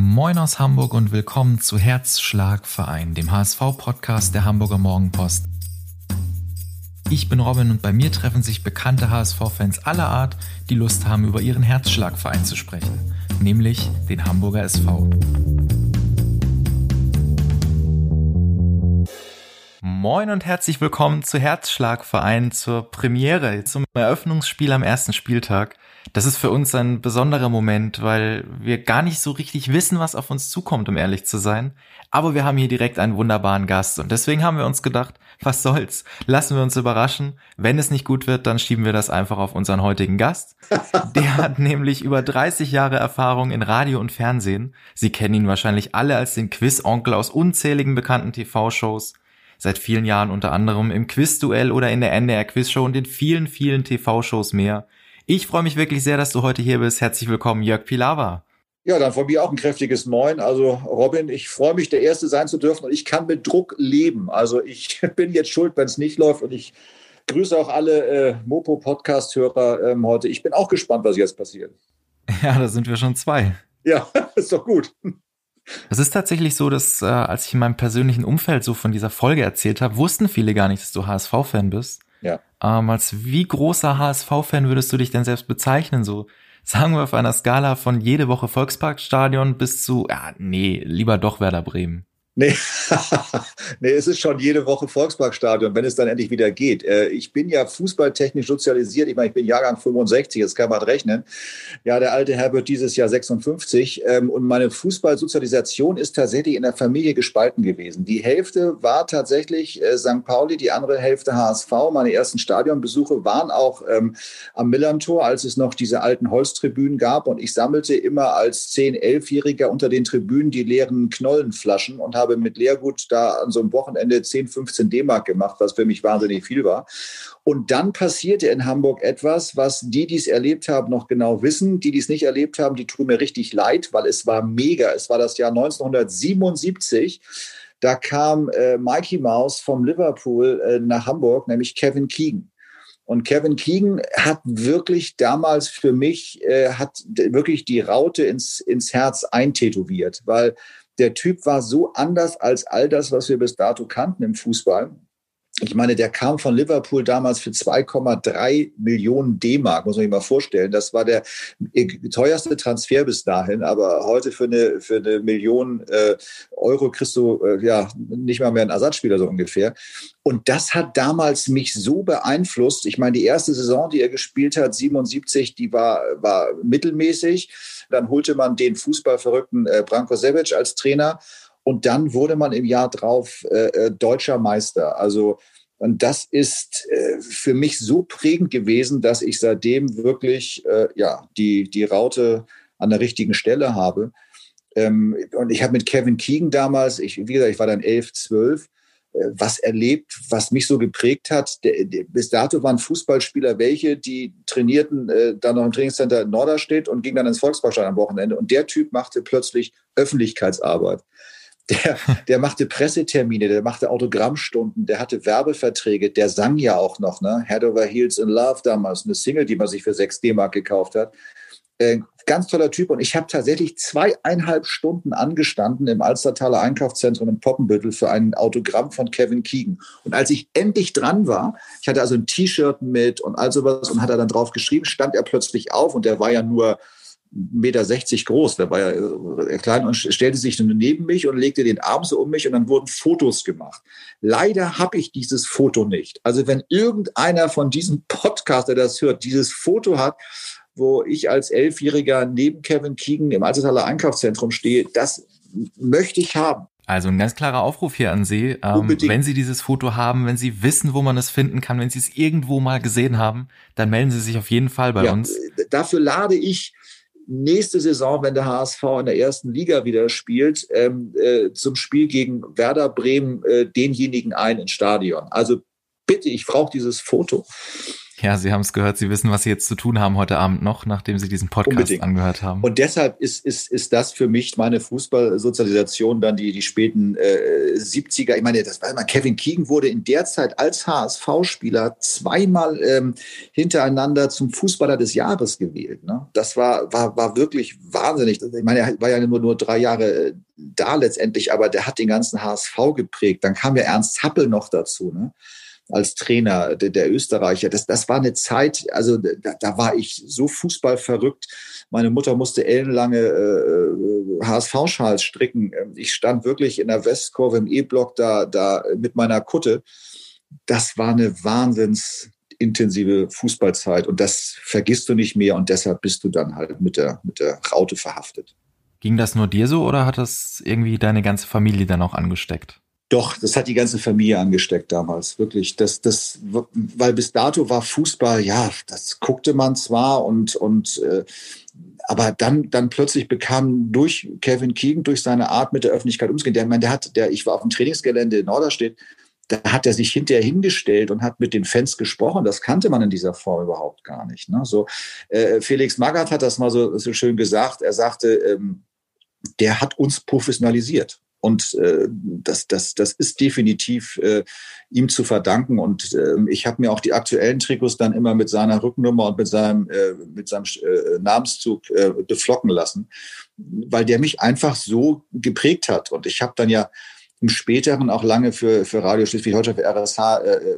Moin aus Hamburg und willkommen zu Herzschlagverein, dem HSV-Podcast der Hamburger Morgenpost. Ich bin Robin und bei mir treffen sich bekannte HSV-Fans aller Art, die Lust haben, über ihren Herzschlagverein zu sprechen, nämlich den Hamburger SV. Moin und herzlich willkommen zu Herzschlagverein zur Premiere, zum Eröffnungsspiel am ersten Spieltag. Das ist für uns ein besonderer Moment, weil wir gar nicht so richtig wissen, was auf uns zukommt, um ehrlich zu sein. Aber wir haben hier direkt einen wunderbaren Gast und deswegen haben wir uns gedacht, was soll's? Lassen wir uns überraschen. Wenn es nicht gut wird, dann schieben wir das einfach auf unseren heutigen Gast. Der hat nämlich über 30 Jahre Erfahrung in Radio und Fernsehen. Sie kennen ihn wahrscheinlich alle als den Quiz-Onkel aus unzähligen bekannten TV-Shows. Seit vielen Jahren unter anderem im Quiz-Duell oder in der NDR Quiz-Show und in vielen, vielen TV-Shows mehr. Ich freue mich wirklich sehr, dass du heute hier bist. Herzlich willkommen, Jörg Pilawa. Ja, dann von mir auch ein kräftiges Moin. Also Robin, ich freue mich, der Erste sein zu dürfen und ich kann mit Druck leben. Also ich bin jetzt schuld, wenn es nicht läuft und ich grüße auch alle äh, Mopo-Podcast-Hörer ähm, heute. Ich bin auch gespannt, was jetzt passiert. Ja, da sind wir schon zwei. Ja, ist doch gut. Es ist tatsächlich so, dass äh, als ich in meinem persönlichen Umfeld so von dieser Folge erzählt habe, wussten viele gar nicht, dass du HSV-Fan bist. Ja. Ähm, als wie großer HSV-Fan würdest du dich denn selbst bezeichnen? So sagen wir auf einer Skala von jede Woche Volksparkstadion bis zu, ja, nee, lieber doch Werder Bremen. Nee. nee, es ist schon jede Woche Volksparkstadion, wenn es dann endlich wieder geht. Äh, ich bin ja fußballtechnisch sozialisiert. Ich meine, ich bin Jahrgang 65, jetzt kann man rechnen. Ja, der alte Herr wird dieses Jahr 56. Ähm, und meine Fußballsozialisation ist tatsächlich in der Familie gespalten gewesen. Die Hälfte war tatsächlich äh, St. Pauli, die andere Hälfte HSV. Meine ersten Stadionbesuche waren auch ähm, am Millantor, als es noch diese alten Holztribünen gab. Und ich sammelte immer als 10-, 11-Jähriger unter den Tribünen die leeren Knollenflaschen und habe habe mit Lehrgut da an so einem Wochenende 10, 15 D-Mark gemacht, was für mich wahnsinnig viel war. Und dann passierte in Hamburg etwas, was die, die es erlebt haben, noch genau wissen. Die, die es nicht erlebt haben, die tun mir richtig leid, weil es war mega. Es war das Jahr 1977. Da kam äh, Mikey Mouse vom Liverpool äh, nach Hamburg, nämlich Kevin Keegan. Und Kevin Keegan hat wirklich damals für mich, äh, hat wirklich die Raute ins, ins Herz eintätowiert, weil der Typ war so anders als all das, was wir bis dato kannten im Fußball. Ich meine, der kam von Liverpool damals für 2,3 Millionen D-Mark, muss man sich mal vorstellen. Das war der teuerste Transfer bis dahin, aber heute für eine, für eine Million äh, Euro kriegst du äh, ja nicht mal mehr einen Ersatzspieler so ungefähr. Und das hat damals mich so beeinflusst. Ich meine, die erste Saison, die er gespielt hat, 77, die war, war mittelmäßig. Dann holte man den fußballverrückten äh, Branko Sevic als Trainer und dann wurde man im Jahr drauf äh, äh, deutscher Meister. Also und das ist äh, für mich so prägend gewesen, dass ich seitdem wirklich äh, ja die die Raute an der richtigen Stelle habe. Ähm, und ich habe mit Kevin Keegan damals, ich, wie gesagt, ich war dann elf, zwölf, äh, was erlebt, was mich so geprägt hat. Der, der, bis dato waren Fußballspieler welche, die trainierten äh, dann noch im Trainingscenter in Norderstedt und gingen dann ins Volksparkstadion am Wochenende. Und der Typ machte plötzlich Öffentlichkeitsarbeit der, der machte Pressetermine, der machte Autogrammstunden, der hatte Werbeverträge, der sang ja auch noch, ne? Head over Heels in Love damals, eine Single, die man sich für 6 D-Mark gekauft hat. Äh, ganz toller Typ und ich habe tatsächlich zweieinhalb Stunden angestanden im Alstertaler Einkaufszentrum in Poppenbüttel für ein Autogramm von Kevin Keegan. Und als ich endlich dran war, ich hatte also ein T-Shirt mit und all sowas und hat er dann drauf geschrieben, stand er plötzlich auf und der war ja nur Meter 60 groß, der war ja äh, klein und stellte sich neben mich und legte den Arm so um mich und dann wurden Fotos gemacht. Leider habe ich dieses Foto nicht. Also wenn irgendeiner von diesem Podcast, der das hört, dieses Foto hat, wo ich als Elfjähriger neben Kevin Keegan im Alstertaler Einkaufszentrum stehe, das möchte ich haben. Also ein ganz klarer Aufruf hier an Sie. Ähm, wenn Sie dieses Foto haben, wenn Sie wissen, wo man es finden kann, wenn Sie es irgendwo mal gesehen haben, dann melden Sie sich auf jeden Fall bei ja, uns. Dafür lade ich nächste Saison, wenn der HSV in der ersten Liga wieder spielt, ähm, äh, zum Spiel gegen Werder Bremen äh, denjenigen ein ins Stadion. Also bitte, ich brauche dieses Foto. Ja, Sie haben es gehört. Sie wissen, was Sie jetzt zu tun haben heute Abend noch, nachdem Sie diesen Podcast Unbedingt. angehört haben. Und deshalb ist, ist, ist das für mich meine Fußballsozialisation dann die, die späten äh, 70er. Ich meine, das war immer, Kevin Keegan wurde in der Zeit als HSV-Spieler zweimal ähm, hintereinander zum Fußballer des Jahres gewählt. Ne? Das war, war, war wirklich wahnsinnig. Ich meine, er war ja nur, nur drei Jahre äh, da letztendlich, aber der hat den ganzen HSV geprägt. Dann kam ja Ernst Zappel noch dazu. Ne? Als Trainer der, der Österreicher. Das, das war eine Zeit, also da, da war ich so fußballverrückt. Meine Mutter musste ellenlange äh, HSV-Schals stricken. Ich stand wirklich in der Westkurve im E-Block da, da mit meiner Kutte. Das war eine wahnsinns intensive Fußballzeit und das vergisst du nicht mehr und deshalb bist du dann halt mit der, mit der Raute verhaftet. Ging das nur dir so oder hat das irgendwie deine ganze Familie dann auch angesteckt? Doch, das hat die ganze Familie angesteckt damals, wirklich. Das, das, weil bis dato war Fußball, ja, das guckte man zwar und, und äh, aber dann, dann plötzlich bekam durch Kevin Keegan, durch seine Art mit der Öffentlichkeit umzugehen, der, der hat, der, ich war auf dem Trainingsgelände in Norderstedt, da hat er sich hinterher hingestellt und hat mit den Fans gesprochen. Das kannte man in dieser Form überhaupt gar nicht. Ne? So, äh, Felix Magath hat das mal so, so schön gesagt. Er sagte, ähm, der hat uns professionalisiert. Und äh, das, das, das ist definitiv äh, ihm zu verdanken. Und äh, ich habe mir auch die aktuellen Trikots dann immer mit seiner Rücknummer und mit seinem, äh, mit seinem äh, Namenszug äh, beflocken lassen, weil der mich einfach so geprägt hat. Und ich habe dann ja im späteren auch lange für, für Radio Schleswig-Holstein, für RSH äh,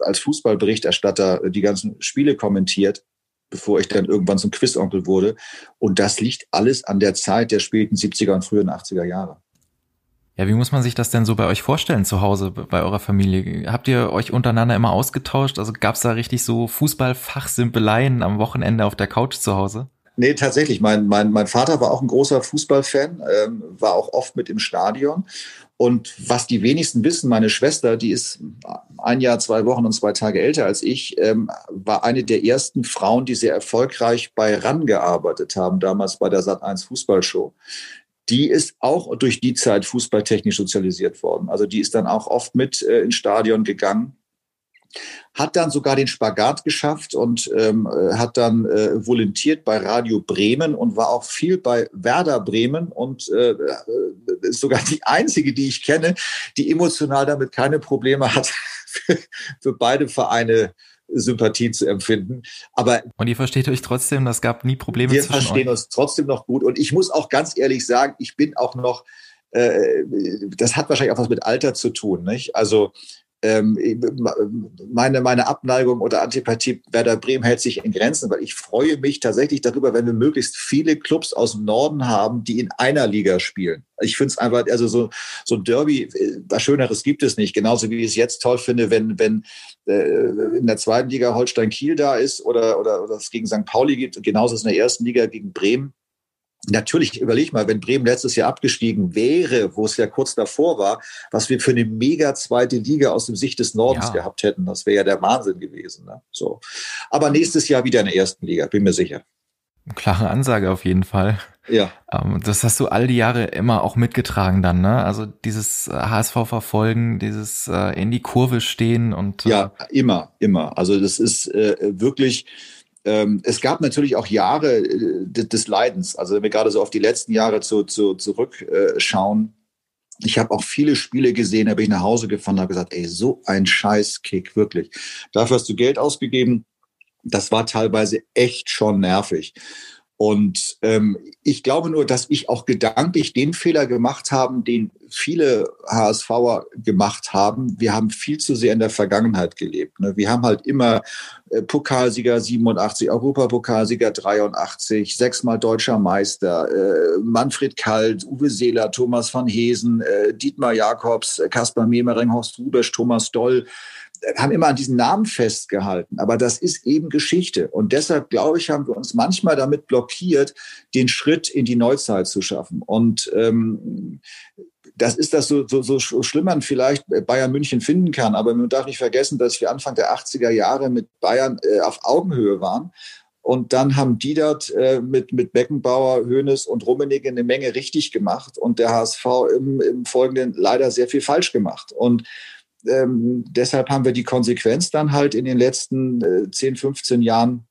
als Fußballberichterstatter die ganzen Spiele kommentiert bevor ich dann irgendwann zum Quizonkel wurde. Und das liegt alles an der Zeit der späten 70er und frühen 80er Jahre. Ja, wie muss man sich das denn so bei euch vorstellen zu Hause, bei eurer Familie? Habt ihr euch untereinander immer ausgetauscht? Also gab es da richtig so Fußballfachsimpeleien am Wochenende auf der Couch zu Hause? Nee, tatsächlich. Mein, mein, mein Vater war auch ein großer Fußballfan, ähm, war auch oft mit im Stadion. Und was die wenigsten wissen, meine Schwester, die ist ein Jahr, zwei Wochen und zwei Tage älter als ich, ähm, war eine der ersten Frauen, die sehr erfolgreich bei RAN gearbeitet haben, damals bei der Sat1 Fußballshow die ist auch durch die Zeit fußballtechnisch sozialisiert worden. Also die ist dann auch oft mit äh, ins Stadion gegangen, hat dann sogar den Spagat geschafft und ähm, äh, hat dann äh, volontiert bei Radio Bremen und war auch viel bei Werder Bremen und äh, äh ist sogar die einzige, die ich kenne, die emotional damit keine Probleme hat, für, für beide Vereine Sympathie zu empfinden. Aber und ihr versteht euch trotzdem, das gab nie Probleme. Wir verstehen euch. uns trotzdem noch gut. Und ich muss auch ganz ehrlich sagen, ich bin auch noch, äh, das hat wahrscheinlich auch was mit Alter zu tun. Nicht? Also meine, meine Abneigung oder Antipathie Werder Bremen hält sich in Grenzen, weil ich freue mich tatsächlich darüber, wenn wir möglichst viele Clubs aus dem Norden haben, die in einer Liga spielen. Ich finde es einfach, also so, so ein Derby, äh, was Schöneres gibt es nicht. Genauso wie ich es jetzt toll finde, wenn, wenn äh, in der zweiten Liga Holstein Kiel da ist oder, oder, oder es gegen St. Pauli gibt. Genauso ist es in der ersten Liga gegen Bremen. Natürlich, überleg mal, wenn Bremen letztes Jahr abgestiegen wäre, wo es ja kurz davor war, was wir für eine mega zweite Liga aus dem Sicht des Nordens ja. gehabt hätten, das wäre ja der Wahnsinn gewesen. Ne? So. Aber nächstes Jahr wieder in der ersten Liga, bin mir sicher. Klare Ansage auf jeden Fall. Ja. Ähm, das hast du all die Jahre immer auch mitgetragen dann, ne? Also dieses HSV äh, verfolgen, dieses äh, in die Kurve stehen und. Ja, immer, immer. Also das ist äh, wirklich ähm, es gab natürlich auch Jahre äh, des Leidens. Also wenn wir gerade so auf die letzten Jahre zu, zu, zurückschauen, ich habe auch viele Spiele gesehen, da bin ich nach Hause gefahren und habe gesagt, ey, so ein Scheißkick, wirklich. Dafür hast du Geld ausgegeben. Das war teilweise echt schon nervig. Und ähm, ich glaube nur, dass ich auch gedanklich den Fehler gemacht habe, den viele HSVer gemacht haben. Wir haben viel zu sehr in der Vergangenheit gelebt. Ne? Wir haben halt immer äh, Pokalsieger 87, Europapokalsieger 83, sechsmal deutscher Meister, äh, Manfred Kalt, Uwe Seeler, Thomas van Hesen, äh, Dietmar Jakobs, Kaspar Memering, Horst Rubesch, Thomas Doll haben immer an diesen Namen festgehalten. Aber das ist eben Geschichte. Und deshalb, glaube ich, haben wir uns manchmal damit blockiert, den Schritt in die Neuzeit zu schaffen. Und ähm, das ist das so, so, so schlimm man vielleicht Bayern München finden kann. Aber man darf nicht vergessen, dass wir Anfang der 80er Jahre mit Bayern äh, auf Augenhöhe waren. Und dann haben die dort äh, mit, mit Beckenbauer, Hoeneß und Rummenigge eine Menge richtig gemacht und der HSV im, im Folgenden leider sehr viel falsch gemacht. Und ähm, deshalb haben wir die Konsequenz dann halt in den letzten äh, 10, 15 Jahren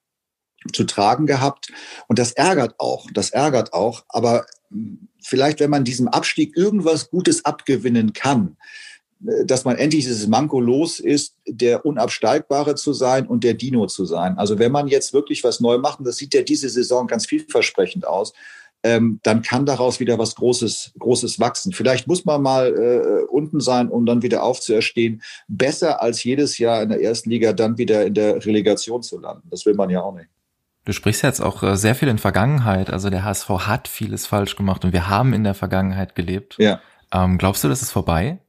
zu tragen gehabt. Und das ärgert auch, das ärgert auch. Aber hm, vielleicht, wenn man diesem Abstieg irgendwas Gutes abgewinnen kann, äh, dass man endlich dieses Manko los ist, der Unabsteigbare zu sein und der Dino zu sein. Also wenn man jetzt wirklich was neu macht, und das sieht ja diese Saison ganz vielversprechend aus, ähm, dann kann daraus wieder was Großes, Großes wachsen. Vielleicht muss man mal äh, unten sein, um dann wieder aufzuerstehen. Besser als jedes Jahr in der ersten Liga dann wieder in der Relegation zu landen. Das will man ja auch nicht. Du sprichst jetzt auch äh, sehr viel in Vergangenheit. Also der HSV hat vieles falsch gemacht und wir haben in der Vergangenheit gelebt. Ja. Ähm, glaubst du, das ist vorbei?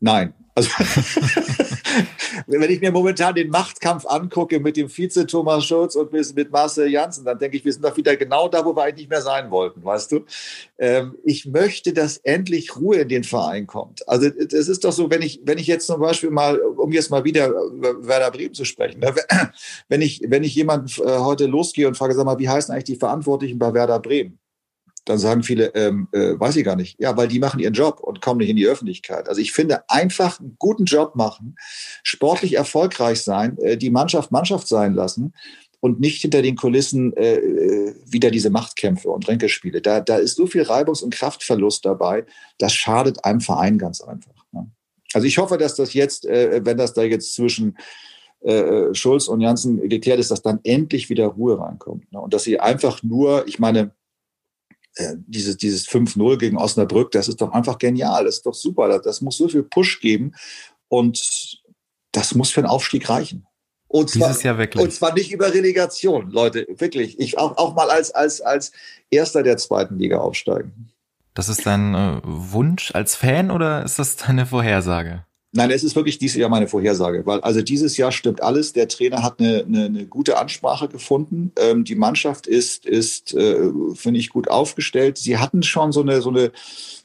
Nein. Also wenn ich mir momentan den Machtkampf angucke mit dem Vize Thomas Schulz und mit Marcel Janssen, dann denke ich, wir sind doch wieder genau da, wo wir eigentlich nicht mehr sein wollten, weißt du? Ähm, ich möchte, dass endlich Ruhe in den Verein kommt. Also es ist doch so, wenn ich, wenn ich jetzt zum Beispiel mal, um jetzt mal wieder über Werder Bremen zu sprechen, ne, wenn ich, wenn ich jemanden äh, heute losgehe und frage, sag mal, wie heißen eigentlich die Verantwortlichen bei Werder Bremen? Dann sagen viele, ähm, äh, weiß ich gar nicht. Ja, weil die machen ihren Job und kommen nicht in die Öffentlichkeit. Also ich finde, einfach einen guten Job machen, sportlich erfolgreich sein, äh, die Mannschaft Mannschaft sein lassen und nicht hinter den Kulissen äh, äh wieder diese Machtkämpfe und Ränkespiele. Da, da ist so viel Reibungs- und Kraftverlust dabei, das schadet einem Verein ganz einfach. Ne? Also ich hoffe, dass das jetzt, äh, wenn das da jetzt zwischen äh, Schulz und Janssen geklärt ist, dass dann endlich wieder Ruhe reinkommt. Ne? Und dass sie einfach nur, ich meine, äh, dieses, dieses 5-0 gegen Osnabrück, das ist doch einfach genial, das ist doch super, das, das, muss so viel Push geben und das muss für einen Aufstieg reichen. Und zwar, Dieses Jahr wirklich. Und zwar nicht über Relegation, Leute, wirklich. Ich auch, auch mal als, als, als Erster der zweiten Liga aufsteigen. Das ist dein äh, Wunsch als Fan oder ist das deine Vorhersage? Nein, es ist wirklich dieses Jahr meine Vorhersage, weil also dieses Jahr stimmt alles. Der Trainer hat eine, eine, eine gute Ansprache gefunden. Ähm, die Mannschaft ist, ist äh, finde ich, gut aufgestellt. Sie hatten schon so eine, so eine,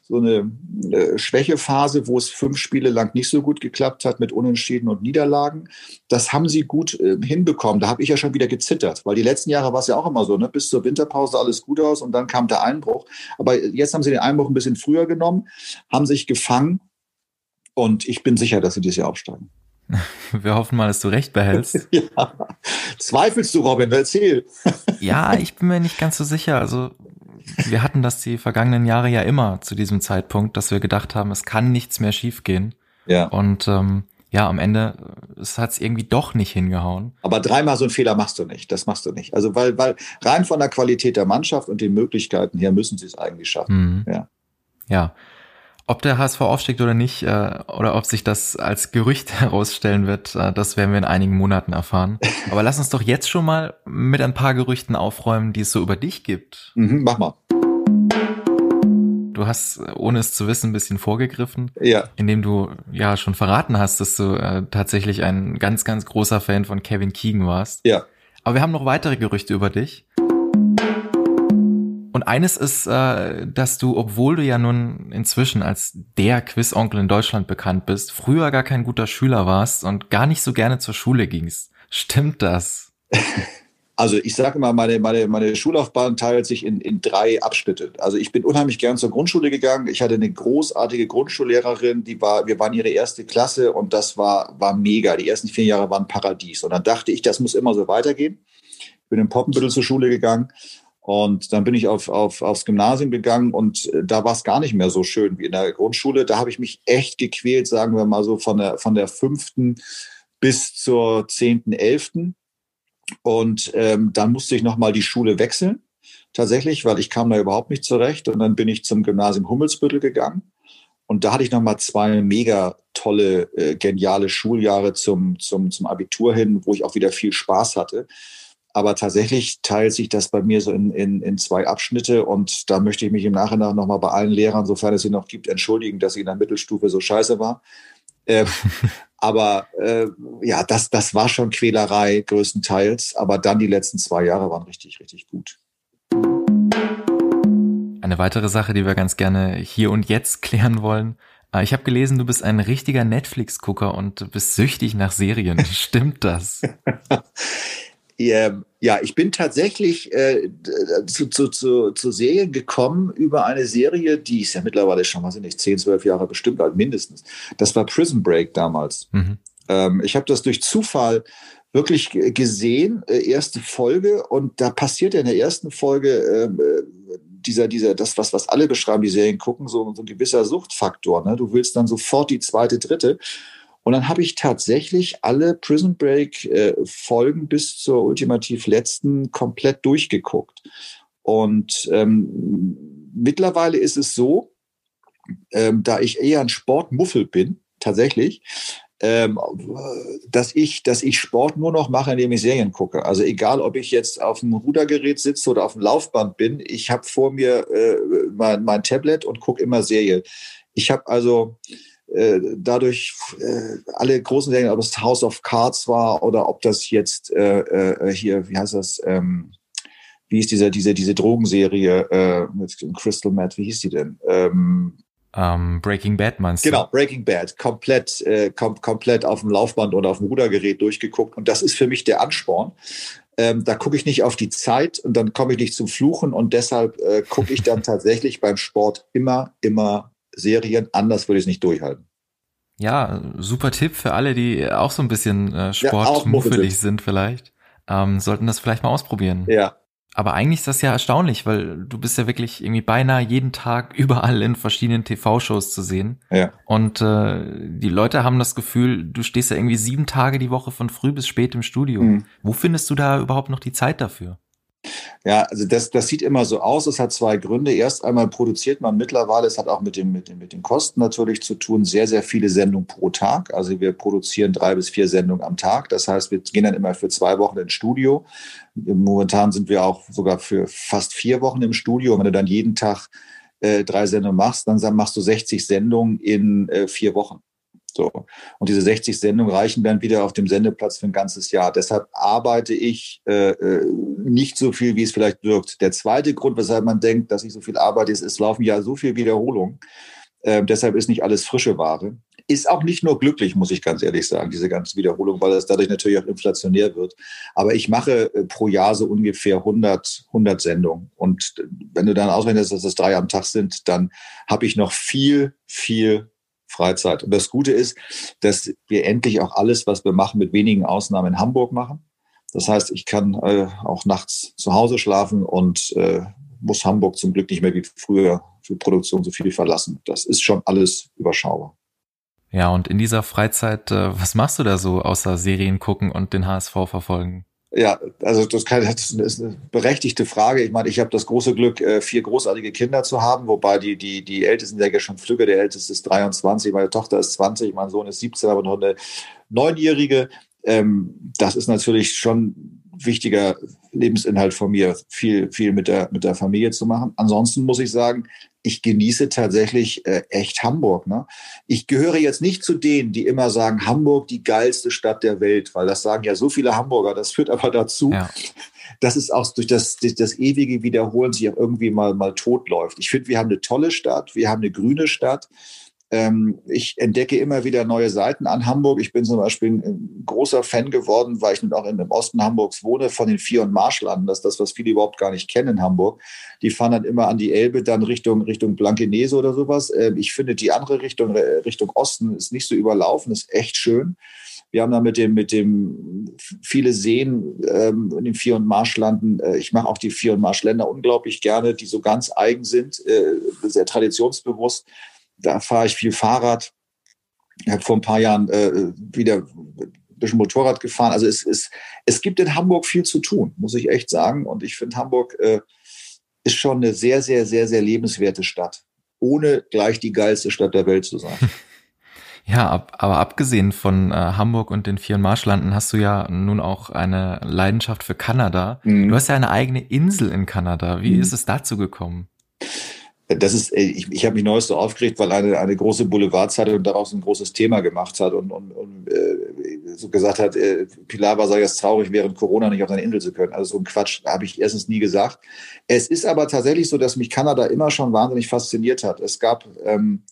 so eine äh, Schwächephase, wo es fünf Spiele lang nicht so gut geklappt hat mit Unentschieden und Niederlagen. Das haben sie gut äh, hinbekommen. Da habe ich ja schon wieder gezittert, weil die letzten Jahre war es ja auch immer so, ne? bis zur Winterpause alles gut aus und dann kam der Einbruch. Aber jetzt haben sie den Einbruch ein bisschen früher genommen, haben sich gefangen und ich bin sicher, dass sie dieses Jahr aufsteigen. Wir hoffen mal, dass du recht behältst. ja. Zweifelst du, Robin? Erzähl. ja, ich bin mir nicht ganz so sicher. Also, wir hatten das die vergangenen Jahre ja immer zu diesem Zeitpunkt, dass wir gedacht haben, es kann nichts mehr schiefgehen. Ja. Und ähm, ja, am Ende hat es irgendwie doch nicht hingehauen. Aber dreimal so einen Fehler machst du nicht. Das machst du nicht. Also weil, weil rein von der Qualität der Mannschaft und den Möglichkeiten her müssen sie es eigentlich schaffen. Mhm. Ja. Ja. Ob der HSV aufsteigt oder nicht, äh, oder ob sich das als Gerücht herausstellen wird, äh, das werden wir in einigen Monaten erfahren. Aber lass uns doch jetzt schon mal mit ein paar Gerüchten aufräumen, die es so über dich gibt. Mhm, mach mal. Du hast, ohne es zu wissen, ein bisschen vorgegriffen, ja. indem du ja schon verraten hast, dass du äh, tatsächlich ein ganz, ganz großer Fan von Kevin Keegan warst. Ja. Aber wir haben noch weitere Gerüchte über dich. Und eines ist, äh, dass du, obwohl du ja nun inzwischen als der Quizonkel in Deutschland bekannt bist, früher gar kein guter Schüler warst und gar nicht so gerne zur Schule gingst. Stimmt das? Also ich sage mal, meine, meine, meine Schullaufbahn teilt sich in, in drei Abschnitte. Also ich bin unheimlich gern zur Grundschule gegangen. Ich hatte eine großartige Grundschullehrerin, die war, wir waren ihre erste Klasse und das war, war mega. Die ersten vier Jahre waren Paradies. Und dann dachte ich, das muss immer so weitergehen. Bin in Poppenbüttel zur Schule gegangen und dann bin ich auf, auf, aufs Gymnasium gegangen und äh, da war es gar nicht mehr so schön wie in der Grundschule. Da habe ich mich echt gequält, sagen wir mal so von der, von der fünften bis zur zehnten, elften. Und ähm, dann musste ich nochmal die Schule wechseln, tatsächlich, weil ich kam da überhaupt nicht zurecht. Und dann bin ich zum Gymnasium Hummelsbüttel gegangen. Und da hatte ich nochmal zwei mega tolle, äh, geniale Schuljahre zum, zum, zum Abitur hin, wo ich auch wieder viel Spaß hatte. Aber tatsächlich teilt sich das bei mir so in, in, in zwei Abschnitte und da möchte ich mich im Nachhinein nochmal bei allen Lehrern, sofern es sie noch gibt, entschuldigen, dass ich in der Mittelstufe so scheiße war. Äh, aber äh, ja, das, das war schon Quälerei größtenteils, aber dann die letzten zwei Jahre waren richtig, richtig gut. Eine weitere Sache, die wir ganz gerne hier und jetzt klären wollen. Äh, ich habe gelesen, du bist ein richtiger Netflix-Gucker und bist süchtig nach Serien. Stimmt das? Ja, ja, ich bin tatsächlich äh, zu, zu, zu, zu Serien gekommen über eine Serie, die ist ja mittlerweile schon, weiß ich nicht, 10, 12 Jahre bestimmt alt, mindestens. Das war Prison Break damals. Mhm. Ähm, ich habe das durch Zufall wirklich gesehen, äh, erste Folge, und da passiert ja in der ersten Folge ähm, äh, dieser, dieser, das, was, was alle beschreiben, die Serien gucken, so, so ein gewisser Suchtfaktor. Ne? Du willst dann sofort die zweite, dritte. Und dann habe ich tatsächlich alle Prison Break äh, Folgen bis zur ultimativ letzten komplett durchgeguckt. Und ähm, mittlerweile ist es so, ähm, da ich eher ein Sportmuffel bin, tatsächlich, ähm, dass ich, dass ich Sport nur noch mache, indem ich Serien gucke. Also egal, ob ich jetzt auf dem Rudergerät sitze oder auf dem Laufband bin, ich habe vor mir äh, mein, mein Tablet und gucke immer Serien. Ich habe also äh, dadurch äh, alle großen Serien, ob es House of Cards war oder ob das jetzt äh, äh, hier, wie heißt das, ähm, wie ist diese, diese, diese Drogenserie äh, mit Crystal Matt, wie hieß die denn? Ähm, um, ähm, Breaking Bad meinst du? Genau, Breaking Bad. Komplett, äh, kom komplett auf dem Laufband oder auf dem Rudergerät durchgeguckt. Und das ist für mich der Ansporn. Ähm, da gucke ich nicht auf die Zeit und dann komme ich nicht zum Fluchen. Und deshalb äh, gucke ich dann tatsächlich beim Sport immer, immer Serien, anders würde ich es nicht durchhalten. Ja, super Tipp für alle, die auch so ein bisschen äh, sportmuffelig ja, sind vielleicht. Ähm, sollten das vielleicht mal ausprobieren. Ja. Aber eigentlich ist das ja erstaunlich, weil du bist ja wirklich irgendwie beinahe jeden Tag überall in verschiedenen TV-Shows zu sehen. Ja. Und äh, die Leute haben das Gefühl, du stehst ja irgendwie sieben Tage die Woche von früh bis spät im Studio. Mhm. Wo findest du da überhaupt noch die Zeit dafür? Ja, also das, das sieht immer so aus. Es hat zwei Gründe. Erst einmal produziert man mittlerweile, es hat auch mit, dem, mit, dem, mit den Kosten natürlich zu tun, sehr, sehr viele Sendungen pro Tag. Also wir produzieren drei bis vier Sendungen am Tag. Das heißt, wir gehen dann immer für zwei Wochen ins Studio. Momentan sind wir auch sogar für fast vier Wochen im Studio. Und wenn du dann jeden Tag äh, drei Sendungen machst, dann machst du 60 Sendungen in äh, vier Wochen. So. Und diese 60 Sendungen reichen dann wieder auf dem Sendeplatz für ein ganzes Jahr. Deshalb arbeite ich äh, äh, nicht so viel, wie es vielleicht wirkt. Der zweite Grund, weshalb man denkt, dass ich so viel arbeite, ist, es laufen ja so viel Wiederholungen. Ähm, deshalb ist nicht alles frische Ware. Ist auch nicht nur glücklich, muss ich ganz ehrlich sagen, diese ganze Wiederholung, weil es dadurch natürlich auch inflationär wird. Aber ich mache äh, pro Jahr so ungefähr 100, 100 Sendungen. Und wenn du dann ausrechnest, dass es drei am Tag sind, dann habe ich noch viel, viel Freizeit. Und das Gute ist, dass wir endlich auch alles, was wir machen, mit wenigen Ausnahmen in Hamburg machen. Das heißt, ich kann äh, auch nachts zu Hause schlafen und äh, muss Hamburg zum Glück nicht mehr wie früher für Produktion so viel verlassen. Das ist schon alles überschaubar. Ja, und in dieser Freizeit, äh, was machst du da so außer Serien gucken und den HSV verfolgen? Ja, also das, ist eine berechtigte Frage. Ich meine, ich habe das große Glück, äh, vier großartige Kinder zu haben, wobei die, die, die Ältesten der ja schon flügge. Der Älteste ist 23, meine Tochter ist 20, mein Sohn ist 17, aber noch eine Neunjährige. Ähm, das ist natürlich schon wichtiger Lebensinhalt von mir, viel, viel mit der, mit der Familie zu machen. Ansonsten muss ich sagen, ich genieße tatsächlich äh, echt Hamburg. Ne? Ich gehöre jetzt nicht zu denen, die immer sagen, Hamburg die geilste Stadt der Welt, weil das sagen ja so viele Hamburger. Das führt aber dazu, ja. dass es auch durch das, durch das ewige Wiederholen sich auch irgendwie mal, mal totläuft. Ich finde, wir haben eine tolle Stadt, wir haben eine grüne Stadt. Ähm, ich entdecke immer wieder neue Seiten an Hamburg. Ich bin zum Beispiel ein großer Fan geworden, weil ich nun auch in dem Osten Hamburgs wohne, von den Vier- und Marschlanden. Das ist das, was viele überhaupt gar nicht kennen in Hamburg. Die fahren dann immer an die Elbe, dann Richtung, Richtung Blankenese oder sowas. Ähm, ich finde, die andere Richtung, äh, Richtung Osten ist nicht so überlaufen, ist echt schön. Wir haben da mit dem, mit dem viele Seen ähm, in den Vier- und Marschlanden. Äh, ich mache auch die Vier- und Marschländer unglaublich gerne, die so ganz eigen sind, äh, sehr traditionsbewusst da fahre ich viel Fahrrad. Ich habe vor ein paar Jahren äh, wieder ein bisschen Motorrad gefahren. Also es, es, es gibt in Hamburg viel zu tun, muss ich echt sagen. Und ich finde, Hamburg äh, ist schon eine sehr, sehr, sehr, sehr lebenswerte Stadt, ohne gleich die geilste Stadt der Welt zu sein. Ja, ab, aber abgesehen von äh, Hamburg und den vier Marschlanden hast du ja nun auch eine Leidenschaft für Kanada. Mhm. Du hast ja eine eigene Insel in Kanada. Wie mhm. ist es dazu gekommen? Das ist, äh, ich, ich habe mich neues so aufgeregt, weil eine, eine große Boulevardzeitung daraus ein großes Thema gemacht hat und, und, und äh, so gesagt hat, äh, Pilar sei jetzt traurig, während Corona nicht auf seine Insel zu können. Also so ein Quatsch habe ich erstens nie gesagt. Es ist aber tatsächlich so, dass mich Kanada immer schon wahnsinnig fasziniert hat. Es gab, ähm,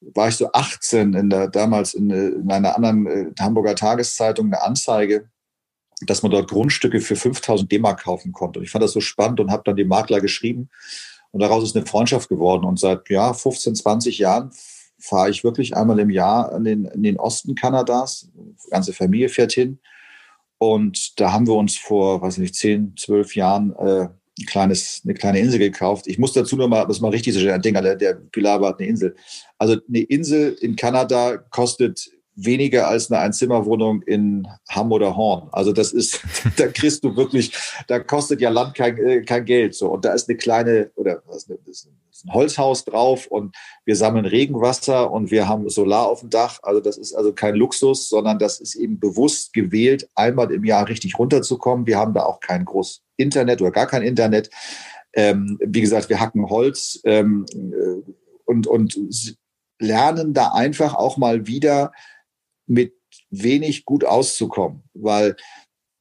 war ich so 18 in der, damals in, in einer anderen äh, Hamburger Tageszeitung eine Anzeige dass man dort Grundstücke für 5000 D-Mark kaufen konnte. Und ich fand das so spannend und habe dann dem Makler geschrieben. Und daraus ist eine Freundschaft geworden. Und seit ja, 15, 20 Jahren fahre ich wirklich einmal im Jahr in den, in den Osten Kanadas. Die ganze Familie fährt hin. Und da haben wir uns vor, weiß nicht, 10, 12 Jahren äh, ein kleines, eine kleine Insel gekauft. Ich muss dazu noch mal, das mal richtig so ein Ding, der, der Pilar hat eine Insel. Also eine Insel in Kanada kostet weniger als eine Einzimmerwohnung in Hamm oder Horn. Also das ist, da kriegst du wirklich, da kostet ja Land kein, äh, kein Geld. So. Und da ist eine kleine, oder was, ist ein Holzhaus drauf und wir sammeln Regenwasser und wir haben Solar auf dem Dach. Also das ist also kein Luxus, sondern das ist eben bewusst gewählt, einmal im Jahr richtig runterzukommen. Wir haben da auch kein groß Internet oder gar kein Internet. Ähm, wie gesagt, wir hacken Holz ähm, äh, und, und lernen da einfach auch mal wieder mit wenig gut auszukommen, weil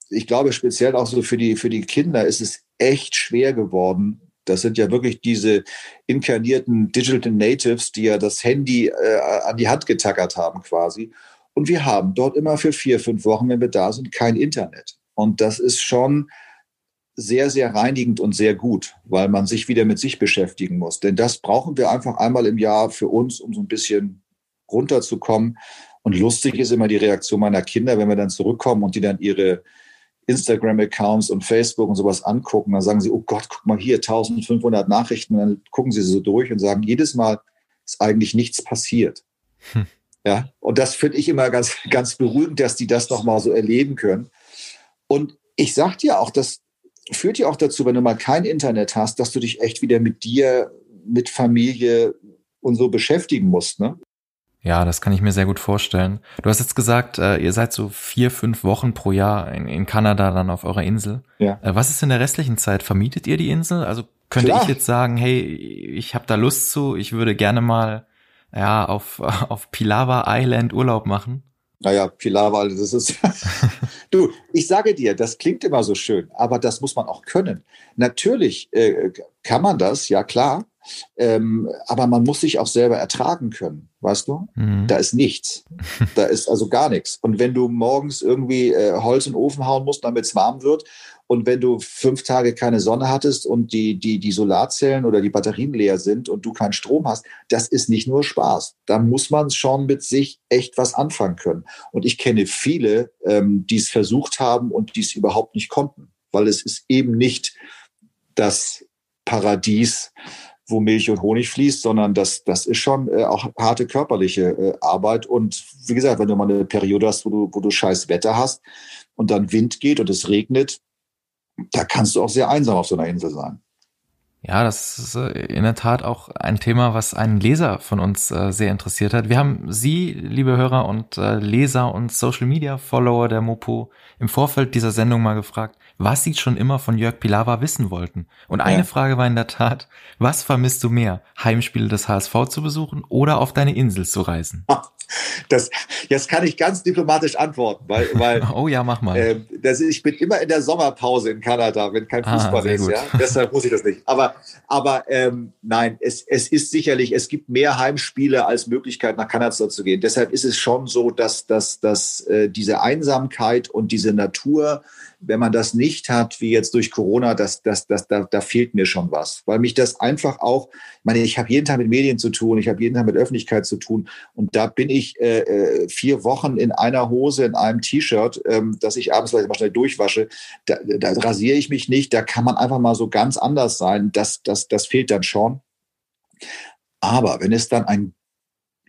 ich glaube, speziell auch so für die, für die Kinder ist es echt schwer geworden. Das sind ja wirklich diese inkarnierten Digital Natives, die ja das Handy äh, an die Hand getackert haben quasi. Und wir haben dort immer für vier, fünf Wochen, wenn wir da sind, kein Internet. Und das ist schon sehr, sehr reinigend und sehr gut, weil man sich wieder mit sich beschäftigen muss. Denn das brauchen wir einfach einmal im Jahr für uns, um so ein bisschen runterzukommen. Und lustig ist immer die Reaktion meiner Kinder, wenn wir dann zurückkommen und die dann ihre Instagram-Accounts und Facebook und sowas angucken, dann sagen sie, oh Gott, guck mal hier, 1500 Nachrichten. Und dann gucken sie so durch und sagen, jedes Mal ist eigentlich nichts passiert. Hm. Ja, und das finde ich immer ganz, ganz beruhigend, dass die das nochmal so erleben können. Und ich sag dir auch, das führt ja auch dazu, wenn du mal kein Internet hast, dass du dich echt wieder mit dir, mit Familie und so beschäftigen musst. Ne? Ja, das kann ich mir sehr gut vorstellen. Du hast jetzt gesagt, äh, ihr seid so vier, fünf Wochen pro Jahr in, in Kanada dann auf eurer Insel. Ja. Äh, was ist in der restlichen Zeit? Vermietet ihr die Insel? Also könnte Klar. ich jetzt sagen, hey, ich habe da Lust zu, ich würde gerne mal ja auf auf Pilawa Island Urlaub machen? Naja, Pilawa, das ist. du, ich sage dir, das klingt immer so schön, aber das muss man auch können. Natürlich äh, kann man das, ja klar. Ähm, aber man muss sich auch selber ertragen können, weißt du? Mhm. Da ist nichts. Da ist also gar nichts. Und wenn du morgens irgendwie äh, Holz in den Ofen hauen musst, damit es warm wird, und wenn du fünf Tage keine Sonne hattest und die, die, die Solarzellen oder die Batterien leer sind und du keinen Strom hast, das ist nicht nur Spaß. Da muss man schon mit sich echt was anfangen können. Und ich kenne viele, ähm, die es versucht haben und die es überhaupt nicht konnten, weil es ist eben nicht das Paradies, wo Milch und Honig fließt, sondern das, das ist schon äh, auch harte körperliche äh, Arbeit. Und wie gesagt, wenn du mal eine Periode hast, wo du, wo du scheiß Wetter hast und dann Wind geht und es regnet, da kannst du auch sehr einsam auf so einer Insel sein. Ja, das ist äh, in der Tat auch ein Thema, was einen Leser von uns äh, sehr interessiert hat. Wir haben Sie, liebe Hörer und äh, Leser und Social Media Follower der Mopo, im Vorfeld dieser Sendung mal gefragt, was Sie schon immer von Jörg Pilawa wissen wollten. Und eine ja. Frage war in der Tat, was vermisst du mehr? Heimspiele des HSV zu besuchen oder auf deine Insel zu reisen? Das, jetzt kann ich ganz diplomatisch antworten, weil, weil oh ja, mach mal. Äh, das, ich bin immer in der Sommerpause in Kanada, wenn kein Fußball ah, ist, ja. Deshalb muss ich das nicht. Aber, aber ähm, nein, es, es ist sicherlich, es gibt mehr Heimspiele als Möglichkeit, nach Kanada zu gehen. Deshalb ist es schon so, dass, dass, dass äh, diese Einsamkeit und diese Natur, wenn man das nicht hat, wie jetzt durch Corona, das, das, das, da, da fehlt mir schon was. Weil mich das einfach auch, ich meine, ich habe jeden Tag mit Medien zu tun, ich habe jeden Tag mit Öffentlichkeit zu tun und da bin ich äh, äh, vier Wochen in einer Hose, in einem T-Shirt, ähm, das ich abends vielleicht mal schnell durchwasche. Da, da rasiere ich mich nicht, da kann man einfach mal so ganz anders sein. Das, das, das fehlt dann schon. Aber wenn es dann ein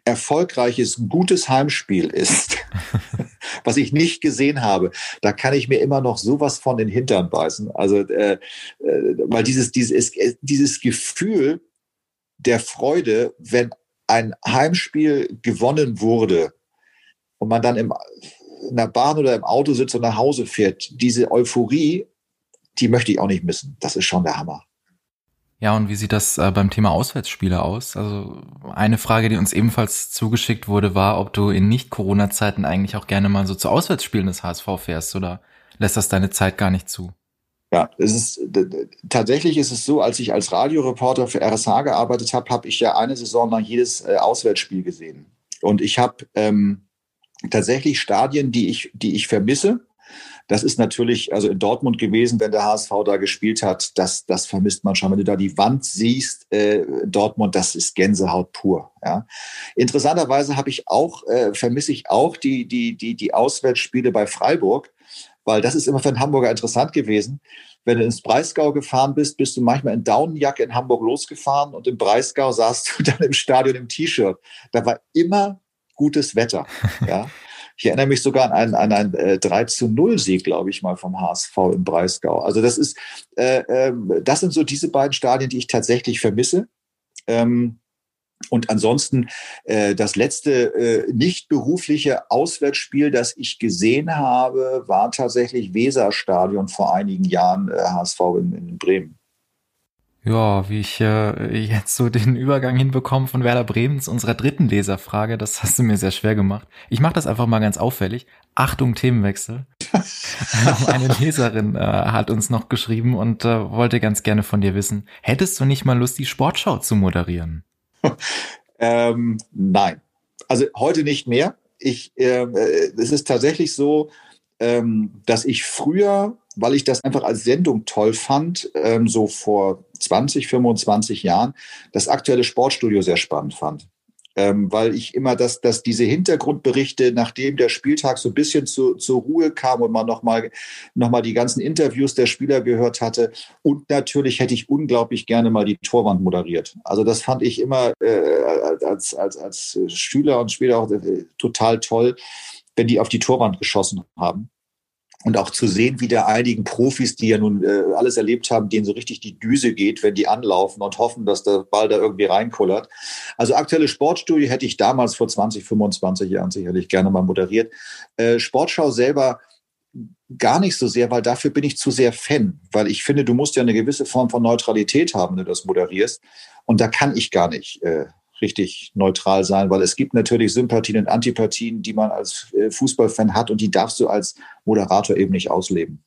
erfolgreiches, gutes Heimspiel ist, was ich nicht gesehen habe, da kann ich mir immer noch sowas von den Hintern beißen. Also, äh, äh, weil dieses, dieses, dieses Gefühl der Freude, wenn ein Heimspiel gewonnen wurde und man dann im, in der Bahn oder im Auto sitzt und nach Hause fährt, diese Euphorie, die möchte ich auch nicht missen. Das ist schon der Hammer. Ja, und wie sieht das äh, beim Thema Auswärtsspiele aus? Also eine Frage, die uns ebenfalls zugeschickt wurde, war, ob du in Nicht-Corona-Zeiten eigentlich auch gerne mal so zu Auswärtsspielen des HSV fährst oder lässt das deine Zeit gar nicht zu? Ja, es ist tatsächlich ist es so, als ich als Radioreporter für RSH gearbeitet habe, habe ich ja eine Saison lang jedes äh, Auswärtsspiel gesehen. Und ich habe ähm, tatsächlich Stadien, die ich, die ich vermisse, Das ist natürlich, also in Dortmund gewesen, wenn der HSV da gespielt hat, das, das vermisst man schon. Wenn du da die Wand siehst, äh, Dortmund, das ist Gänsehaut pur. Ja. Interessanterweise habe ich auch, äh, vermisse ich auch die, die, die, die Auswärtsspiele bei Freiburg, weil das ist immer für einen Hamburger interessant gewesen. Wenn du ins Breisgau gefahren bist, bist du manchmal in Daunenjacke in Hamburg losgefahren und im Breisgau saßt du dann im Stadion im T-Shirt. Da war immer gutes Wetter. Ja. Ich erinnere mich sogar an einen, an einen äh, 3 zu 0 Sieg, glaube ich, mal vom HSV im Breisgau. Also das ist, äh, äh, das sind so diese beiden Stadien, die ich tatsächlich vermisse. Ähm, und ansonsten äh, das letzte äh, nicht berufliche Auswärtsspiel, das ich gesehen habe, war tatsächlich Weserstadion vor einigen Jahren äh, HSV in, in Bremen. Ja, wie ich äh, jetzt so den Übergang hinbekomme von Werder Bremen zu unserer dritten Leserfrage, das hast du mir sehr schwer gemacht. Ich mache das einfach mal ganz auffällig. Achtung, Themenwechsel. Eine Leserin äh, hat uns noch geschrieben und äh, wollte ganz gerne von dir wissen, hättest du nicht mal Lust, die Sportschau zu moderieren? ähm, nein. Also heute nicht mehr. Ich, äh, es ist tatsächlich so, ähm, dass ich früher, weil ich das einfach als Sendung toll fand, ähm, so vor 20, 25 Jahren, das aktuelle Sportstudio sehr spannend fand ähm, weil ich immer, dass, dass diese Hintergrundberichte, nachdem der Spieltag so ein bisschen zu, zur Ruhe kam und man nochmal noch mal die ganzen Interviews der Spieler gehört hatte und natürlich hätte ich unglaublich gerne mal die Torwand moderiert. Also das fand ich immer äh, als, als, als Schüler und später auch äh, total toll, wenn die auf die Torwand geschossen haben und auch zu sehen, wie der einigen Profis, die ja nun äh, alles erlebt haben, denen so richtig die Düse geht, wenn die anlaufen und hoffen, dass der Ball da irgendwie reinkullert. Also aktuelle Sportstudie hätte ich damals vor 20, 25 Jahren sicherlich gerne mal moderiert. Äh, Sportschau selber gar nicht so sehr, weil dafür bin ich zu sehr Fan, weil ich finde, du musst ja eine gewisse Form von Neutralität haben, wenn du das moderierst. Und da kann ich gar nicht. Äh, richtig neutral sein, weil es gibt natürlich Sympathien und Antipathien, die man als äh, Fußballfan hat und die darfst du als Moderator eben nicht ausleben.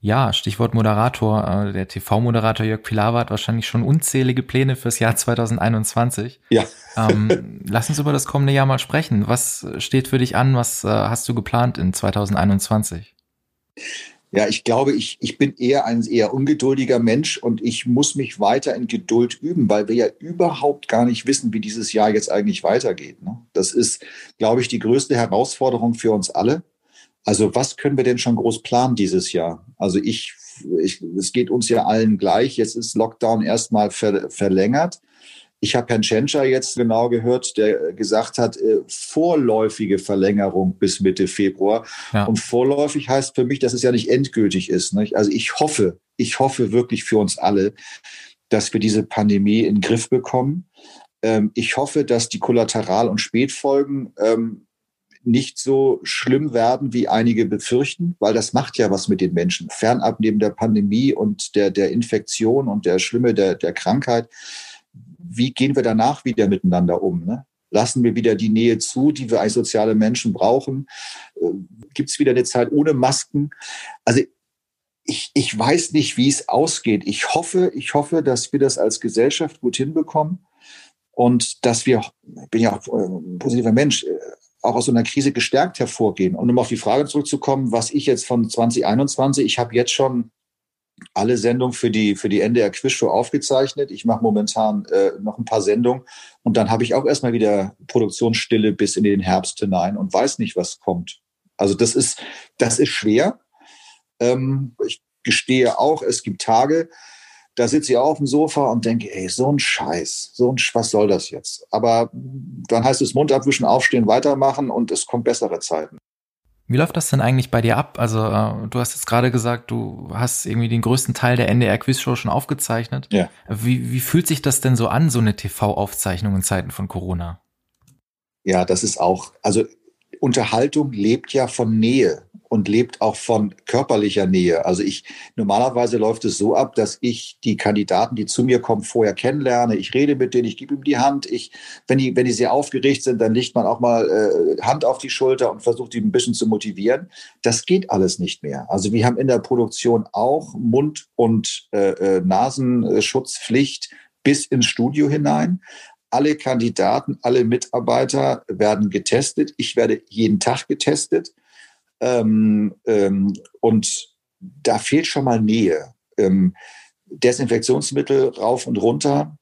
Ja, Stichwort Moderator. Äh, der TV-Moderator Jörg Pilawa hat wahrscheinlich schon unzählige Pläne fürs Jahr 2021. Ja. Ähm, lass uns über das kommende Jahr mal sprechen. Was steht für dich an? Was äh, hast du geplant in 2021? Ja, ich glaube, ich, ich bin eher ein eher ungeduldiger Mensch und ich muss mich weiter in Geduld üben, weil wir ja überhaupt gar nicht wissen, wie dieses Jahr jetzt eigentlich weitergeht. Ne? Das ist, glaube ich, die größte Herausforderung für uns alle. Also was können wir denn schon groß planen dieses Jahr? Also ich, ich es geht uns ja allen gleich. Jetzt ist Lockdown erstmal ver, verlängert. Ich habe Herrn Tschentscher jetzt genau gehört, der gesagt hat, äh, vorläufige Verlängerung bis Mitte Februar. Ja. Und vorläufig heißt für mich, dass es ja nicht endgültig ist. Nicht? Also ich hoffe, ich hoffe wirklich für uns alle, dass wir diese Pandemie in den Griff bekommen. Ähm, ich hoffe, dass die Kollateral- und Spätfolgen ähm, nicht so schlimm werden, wie einige befürchten, weil das macht ja was mit den Menschen. Fernab neben der Pandemie und der, der Infektion und der Schlimme der, der Krankheit wie gehen wir danach wieder miteinander um? Ne? Lassen wir wieder die Nähe zu, die wir als soziale Menschen brauchen? Äh, Gibt es wieder eine Zeit ohne Masken? Also ich, ich weiß nicht, wie es ausgeht. Ich hoffe, ich hoffe, dass wir das als Gesellschaft gut hinbekommen und dass wir, ich bin ja auch ein positiver Mensch, äh, auch aus so einer Krise gestärkt hervorgehen. Und um auf die Frage zurückzukommen, was ich jetzt von 2021, ich habe jetzt schon alle Sendungen für die, für die NDR Quizshow aufgezeichnet. Ich mache momentan äh, noch ein paar Sendungen und dann habe ich auch erstmal wieder Produktionsstille bis in den Herbst hinein und weiß nicht, was kommt. Also das ist, das ist schwer. Ähm, ich gestehe auch, es gibt Tage, da sitze ich auch auf dem Sofa und denke, ey, so ein Scheiß, so ein, was soll das jetzt? Aber dann heißt es Mund abwischen, aufstehen, weitermachen und es kommt bessere Zeiten. Wie läuft das denn eigentlich bei dir ab? Also äh, du hast jetzt gerade gesagt, du hast irgendwie den größten Teil der NDR Quizshow schon aufgezeichnet. Ja. Wie, wie fühlt sich das denn so an, so eine TV-Aufzeichnung in Zeiten von Corona? Ja, das ist auch, also Unterhaltung lebt ja von Nähe und lebt auch von körperlicher Nähe. Also ich normalerweise läuft es so ab, dass ich die Kandidaten, die zu mir kommen, vorher kennenlerne. Ich rede mit denen, ich gebe ihm die Hand. Ich, wenn die, wenn die sehr aufgeregt sind, dann legt man auch mal äh, Hand auf die Schulter und versucht, die ein bisschen zu motivieren. Das geht alles nicht mehr. Also wir haben in der Produktion auch Mund- und äh, äh Nasenschutzpflicht bis ins Studio hinein. Alle Kandidaten, alle Mitarbeiter werden getestet. Ich werde jeden Tag getestet. Ähm, ähm, und da fehlt schon mal Nähe. Ähm, Desinfektionsmittel rauf und runter.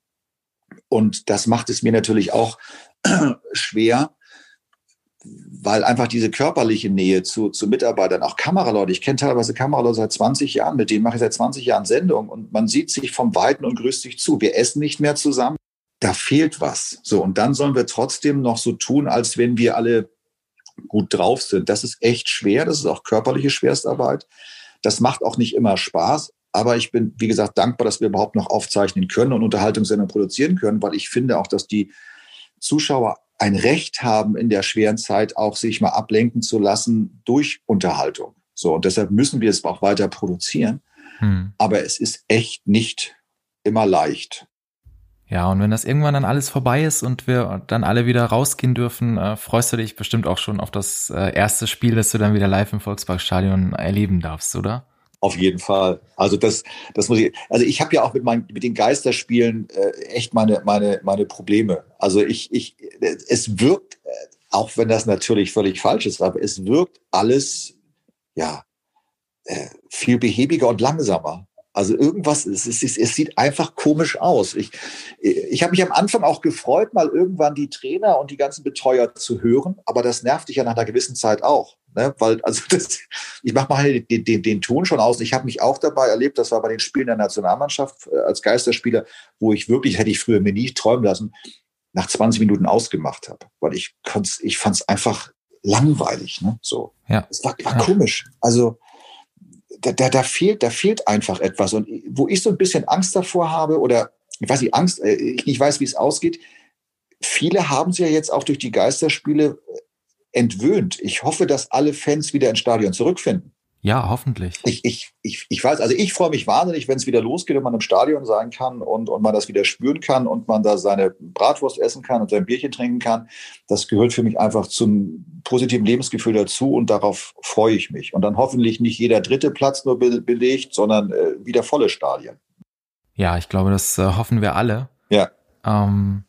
Und das macht es mir natürlich auch schwer, weil einfach diese körperliche Nähe zu, zu Mitarbeitern, auch Kameraleute, ich kenne teilweise Kameraleute seit 20 Jahren, mit denen mache ich seit 20 Jahren Sendung und man sieht sich vom Weiten und grüßt sich zu. Wir essen nicht mehr zusammen. Da fehlt was. So, und dann sollen wir trotzdem noch so tun, als wenn wir alle gut drauf sind. Das ist echt schwer. Das ist auch körperliche Schwerstarbeit. Das macht auch nicht immer Spaß. Aber ich bin, wie gesagt, dankbar, dass wir überhaupt noch aufzeichnen können und Unterhaltungssendungen produzieren können, weil ich finde auch, dass die Zuschauer ein Recht haben, in der schweren Zeit auch sich mal ablenken zu lassen durch Unterhaltung. So, und deshalb müssen wir es auch weiter produzieren. Hm. Aber es ist echt nicht immer leicht. Ja, und wenn das irgendwann dann alles vorbei ist und wir dann alle wieder rausgehen dürfen, äh, freust du dich bestimmt auch schon auf das äh, erste Spiel, das du dann wieder live im Volksparkstadion erleben darfst, oder? Auf jeden Fall. Also das, das muss ich. Also ich habe ja auch mit meinen, mit den Geisterspielen äh, echt meine, meine, meine Probleme. Also ich, ich, es wirkt, äh, auch wenn das natürlich völlig falsch ist, aber es wirkt alles, ja, äh, viel behäbiger und langsamer. Also irgendwas, es, es, es sieht einfach komisch aus. Ich, ich habe mich am Anfang auch gefreut, mal irgendwann die Trainer und die ganzen Betreuer zu hören, aber das nervt dich ja nach einer gewissen Zeit auch. Ne? Weil, also das, ich mache mal den, den, den Ton schon aus. Ich habe mich auch dabei erlebt, das war bei den Spielen der Nationalmannschaft äh, als Geisterspieler, wo ich wirklich, hätte ich früher mir nie träumen lassen, nach 20 Minuten ausgemacht habe. Weil ich, ich fand es einfach langweilig. Ne? So. Ja. Es war, war ja. komisch. Also da, da, da, fehlt, da fehlt einfach etwas. Und wo ich so ein bisschen Angst davor habe, oder ich weiß nicht, Angst, äh, ich weiß, wie es ausgeht, viele haben sie ja jetzt auch durch die Geisterspiele entwöhnt. Ich hoffe, dass alle Fans wieder ins Stadion zurückfinden. Ja, hoffentlich. Ich, ich, ich, ich weiß, also ich freue mich wahnsinnig, wenn es wieder losgeht und man im Stadion sein kann und, und man das wieder spüren kann und man da seine Bratwurst essen kann und sein Bierchen trinken kann. Das gehört für mich einfach zum positiven Lebensgefühl dazu und darauf freue ich mich. Und dann hoffentlich nicht jeder dritte Platz nur be belegt, sondern äh, wieder volle Stadien. Ja, ich glaube, das äh, hoffen wir alle. Ja. Ähm,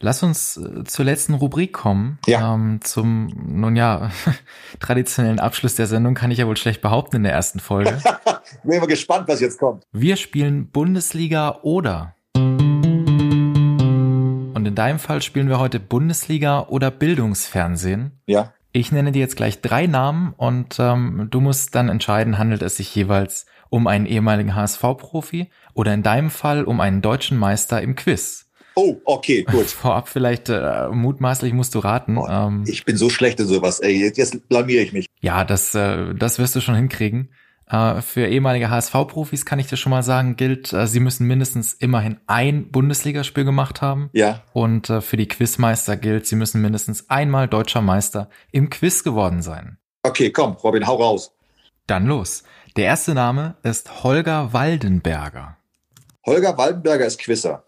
Lass uns äh, zur letzten Rubrik kommen. Ja. Ähm, zum, nun ja, traditionellen Abschluss der Sendung kann ich ja wohl schlecht behaupten in der ersten Folge. Bin mal gespannt, was jetzt kommt. Wir spielen Bundesliga oder. Und in deinem Fall spielen wir heute Bundesliga oder Bildungsfernsehen. Ja. Ich nenne dir jetzt gleich drei Namen und ähm, du musst dann entscheiden, handelt es sich jeweils um einen ehemaligen HSV-Profi oder in deinem Fall um einen deutschen Meister im Quiz. Oh, okay, gut. Vorab vielleicht äh, mutmaßlich musst du raten. Oh, ähm, ich bin so schlecht in sowas. Ey, jetzt, jetzt blamier ich mich. Ja, das, äh, das wirst du schon hinkriegen. Äh, für ehemalige HSV-Profis kann ich dir schon mal sagen, gilt, äh, sie müssen mindestens immerhin ein Bundesligaspiel gemacht haben. Ja. Und äh, für die Quizmeister gilt, sie müssen mindestens einmal deutscher Meister im Quiz geworden sein. Okay, komm, Robin, hau raus. Dann los. Der erste Name ist Holger Waldenberger. Holger Waldenberger ist Quizzer.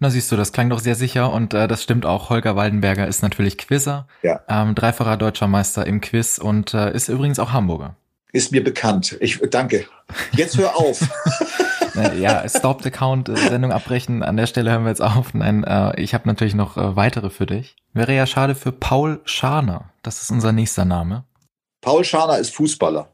Na siehst du, das klang doch sehr sicher und äh, das stimmt auch. Holger Waldenberger ist natürlich Quizzer, ja. ähm, dreifacher deutscher Meister im Quiz und äh, ist übrigens auch Hamburger. Ist mir bekannt. Ich danke. Jetzt hör auf. ja, Stopped Account, äh, Sendung abbrechen. An der Stelle hören wir jetzt auf. Nein, äh, ich habe natürlich noch äh, weitere für dich. Wäre ja schade für Paul Scharner. Das ist unser nächster Name. Paul Scharner ist Fußballer.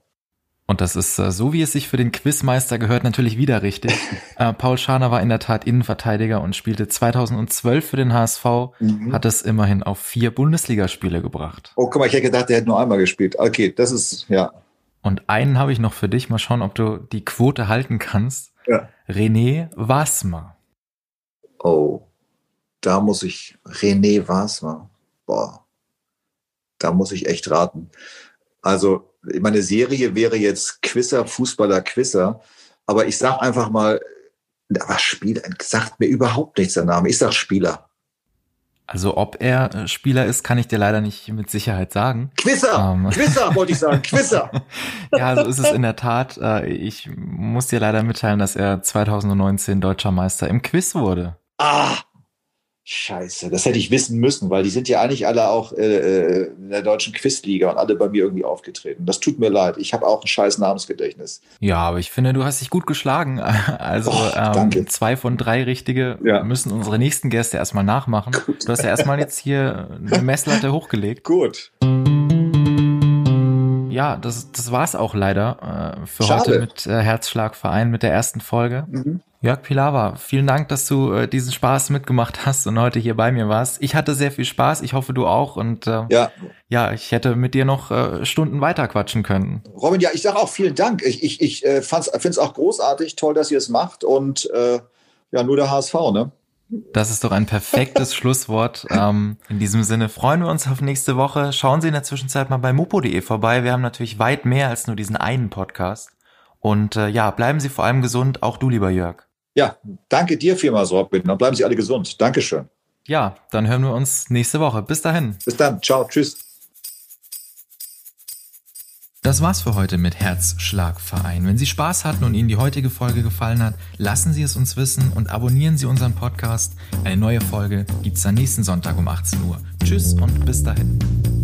Und das ist äh, so, wie es sich für den Quizmeister gehört, natürlich wieder richtig. äh, Paul Scharner war in der Tat Innenverteidiger und spielte 2012 für den HSV, mhm. hat es immerhin auf vier Bundesligaspiele gebracht. Oh, guck mal, ich hätte gedacht, der hätte nur einmal gespielt. Okay, das ist, ja. Und einen habe ich noch für dich. Mal schauen, ob du die Quote halten kannst. Ja. René Wasmer. Oh, da muss ich, René Wasmer. Boah, da muss ich echt raten. Also, meine Serie wäre jetzt Quizzer, Fußballer, Quizzer. Aber ich sag einfach mal, was Spieler, sagt mir überhaupt nichts der Name. Ich sag Spieler. Also ob er äh, Spieler ist, kann ich dir leider nicht mit Sicherheit sagen. Quizzer! Ähm. Quizzer, wollte ich sagen, Quizzer! ja, so ist es in der Tat. Äh, ich muss dir leider mitteilen, dass er 2019 deutscher Meister im Quiz wurde. Ah, Scheiße, das hätte ich wissen müssen, weil die sind ja eigentlich alle auch äh, äh, in der deutschen Quizliga und alle bei mir irgendwie aufgetreten. Das tut mir leid. Ich habe auch ein scheiß Namensgedächtnis. Ja, aber ich finde, du hast dich gut geschlagen. Also oh, ähm, zwei von drei richtige ja. müssen unsere nächsten Gäste erstmal nachmachen. Gut. Du hast ja erstmal jetzt hier eine Messlatte hochgelegt. Gut. ja, das, das war's auch leider äh, für Schade. heute mit äh, Herzschlagverein, mit der ersten Folge. Mhm. Jörg Pilawa, vielen Dank, dass du äh, diesen Spaß mitgemacht hast und heute hier bei mir warst. Ich hatte sehr viel Spaß, ich hoffe du auch und äh, ja. ja, ich hätte mit dir noch äh, Stunden weiter quatschen können. Robin, ja, ich sage auch vielen Dank. Ich, ich, ich äh, finde es auch großartig, toll, dass ihr es macht und äh, ja, nur der HSV, ne? Das ist doch ein perfektes Schlusswort. Ähm, in diesem Sinne freuen wir uns auf nächste Woche. Schauen Sie in der Zwischenzeit mal bei mopo.de vorbei. Wir haben natürlich weit mehr als nur diesen einen Podcast. Und äh, ja, bleiben Sie vor allem gesund, auch du, lieber Jörg. Ja, danke dir vielmals, Robin. Dann bleiben Sie alle gesund. Dankeschön. Ja, dann hören wir uns nächste Woche. Bis dahin. Bis dann. Ciao. Tschüss. Das war's für heute mit Herzschlagverein. Wenn Sie Spaß hatten und Ihnen die heutige Folge gefallen hat, lassen Sie es uns wissen und abonnieren Sie unseren Podcast. Eine neue Folge gibt's dann nächsten Sonntag um 18 Uhr. Tschüss und bis dahin.